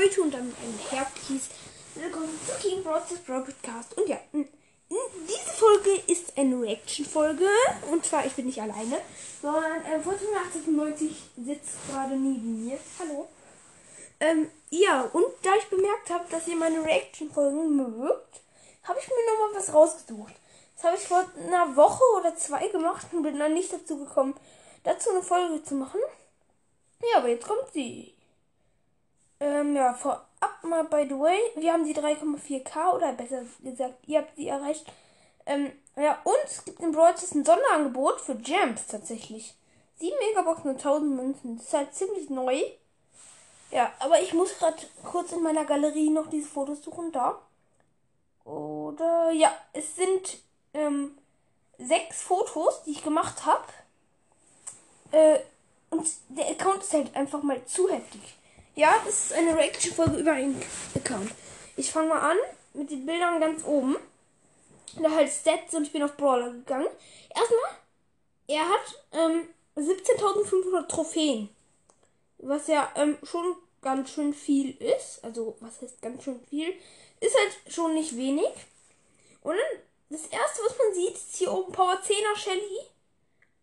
Leute und damit ein herzliches Willkommen zu King Broadcast Brawl Podcast. Und ja, diese Folge ist eine Reaction-Folge. Und zwar, ich bin nicht alleine, sondern äh, Fortuna 1890 sitzt gerade neben mir. Hallo. Ähm, ja, und da ich bemerkt habe, dass ihr meine Reaction-Folgen mögt, habe ich mir nochmal was rausgesucht. Das habe ich vor einer Woche oder zwei gemacht und bin dann nicht dazu gekommen, dazu eine Folge zu machen. Ja, aber jetzt kommt sie. Ähm, ja, vorab mal, by the way, wir haben die 3,4k oder besser gesagt, ihr habt sie erreicht. Ähm, ja, und es gibt im Brawl ein Sonderangebot für Gems tatsächlich. 7 Megaboxen und 1000 Münzen. Das ist halt ziemlich neu. Ja, aber ich muss gerade kurz in meiner Galerie noch diese Fotos suchen. Da. Oder, ja, es sind ähm, sechs Fotos, die ich gemacht habe. Äh, und der Account ist halt einfach mal zu heftig. Ja, das ist eine Reaction-Folge über einen Account. Ich fange mal an mit den Bildern ganz oben. Da halt Stats und ich bin auf Brawler gegangen. Erstmal, er hat ähm, 17.500 Trophäen. Was ja ähm, schon ganz schön viel ist. Also, was heißt ganz schön viel? Ist halt schon nicht wenig. Und das erste, was man sieht, ist hier oben Power 10er Shelly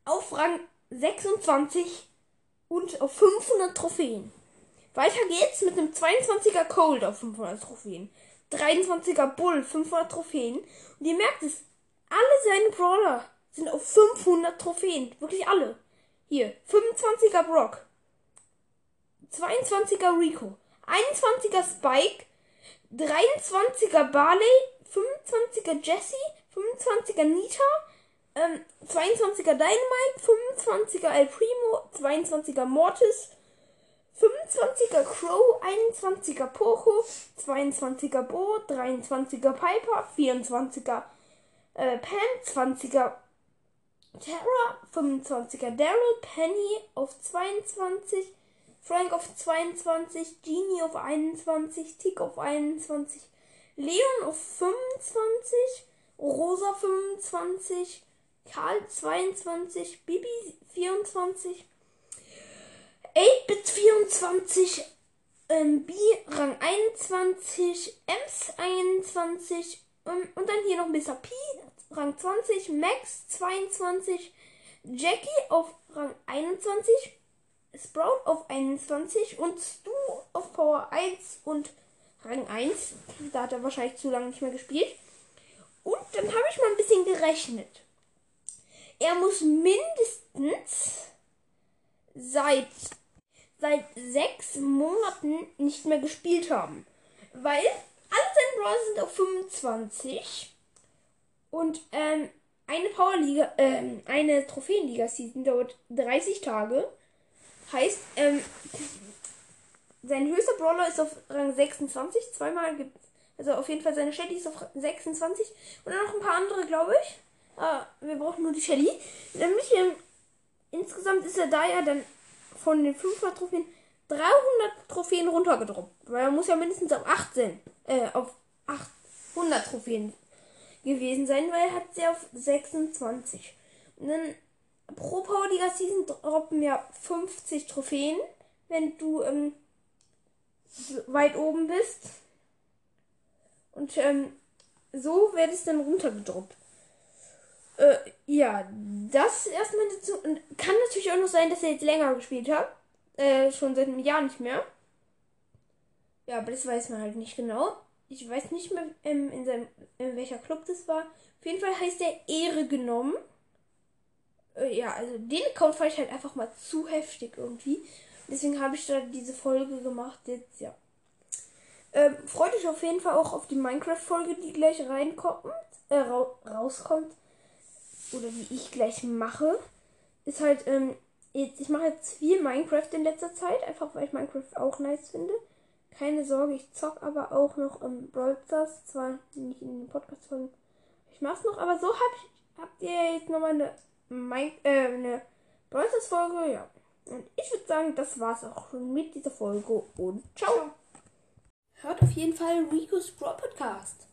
auf Rang 26 und auf 500 Trophäen. Weiter geht's mit einem 22er Cold auf 500 Trophäen. 23er Bull, 500 Trophäen. Und ihr merkt es, alle seine Brawler sind auf 500 Trophäen. Wirklich alle. Hier, 25er Brock. 22er Rico. 21er Spike. 23er Barley. 25er Jesse. 25er Nita. Ähm, 22er Dynamite. 25er El Primo. 22er Mortis. 25er Crow, 21er Poco, 22er Bo, 23er Piper, 24er äh, Pam, 20er Terra, 25er Daryl, Penny auf 22, Frank auf 22, Genie auf 21, Tick auf 21, Leon auf 25, Rosa 25, Karl 22, Bibi 24, 8-Bit 24, ähm, B Rang 21, Ems 21 ähm, und dann hier noch Mr. P Rang 20, Max 22, Jackie auf Rang 21, Sprout auf 21 und Stu auf Power 1 und Rang 1. Da hat er wahrscheinlich zu lange nicht mehr gespielt. Und dann habe ich mal ein bisschen gerechnet. Er muss mindestens seit seit sechs Monaten nicht mehr gespielt haben. Weil alle seine Brawler sind auf 25 und ähm, eine Powerliga, ähm, eine Trophäenliga-Season dauert 30 Tage. Heißt, ähm, sein höchster Brawler ist auf Rang 26. Zweimal gibt also auf jeden Fall seine Shelly ist auf 26 und dann noch ein paar andere, glaube ich. Ah, wir brauchen nur die Shelly. Nämlich ähm, insgesamt ist er da ja dann von den 500 Trophäen 300 Trophäen runtergedroppt. Weil er muss ja mindestens auf 18, äh, auf 800 Trophäen gewesen sein, weil er hat sie auf 26. Und dann pro Power Liga Season droppen ja 50 Trophäen, wenn du ähm, weit oben bist. Und ähm, so wird es dann runtergedroppt. Äh, ja, das erstmal dazu. Und kann natürlich auch noch sein, dass er jetzt länger gespielt hat. Äh, schon seit einem Jahr nicht mehr. Ja, aber das weiß man halt nicht genau. Ich weiß nicht mehr, ähm, in seinem, in welcher Club das war. Auf jeden Fall heißt er Ehre genommen. Äh, ja, also den Account fand ich halt einfach mal zu heftig irgendwie. Deswegen habe ich da diese Folge gemacht jetzt, ja. Ähm, freut euch auf jeden Fall auch auf die Minecraft-Folge, die gleich reinkommt, äh, ra rauskommt oder die ich gleich mache, ist halt, ähm, jetzt, ich mache jetzt viel Minecraft in letzter Zeit, einfach weil ich Minecraft auch nice finde. Keine Sorge, ich zock aber auch noch im Brawl Stars, zwar nicht in den Podcast-Folgen. Ich mach's noch, aber so hab ich, habt ihr jetzt nochmal eine, mein, äh, eine Brawl Stars Folge, ja. Und ich würde sagen, das war's auch schon mit dieser Folge und ciao. ciao. Hört auf jeden Fall Rico's Brawl Podcast.